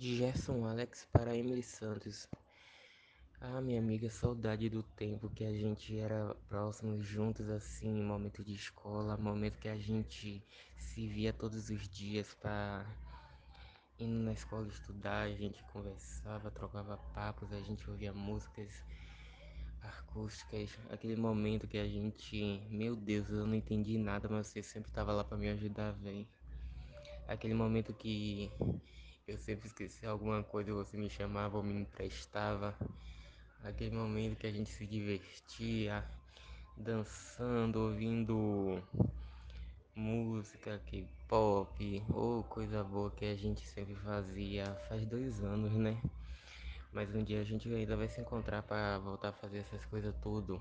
De Gerson Alex para Emily Santos. Ah, minha amiga, saudade do tempo que a gente era próximos juntos assim, momento de escola, momento que a gente se via todos os dias para indo na escola estudar, a gente conversava, trocava papos, a gente ouvia músicas acústicas, aquele momento que a gente, meu Deus, eu não entendi nada, mas você sempre estava lá para me ajudar, velho. Aquele momento que eu sempre esqueci alguma coisa, você me chamava ou me emprestava. Aquele momento que a gente se divertia, dançando, ouvindo música, K-pop, ou coisa boa que a gente sempre fazia faz dois anos, né? Mas um dia a gente ainda vai se encontrar para voltar a fazer essas coisas tudo.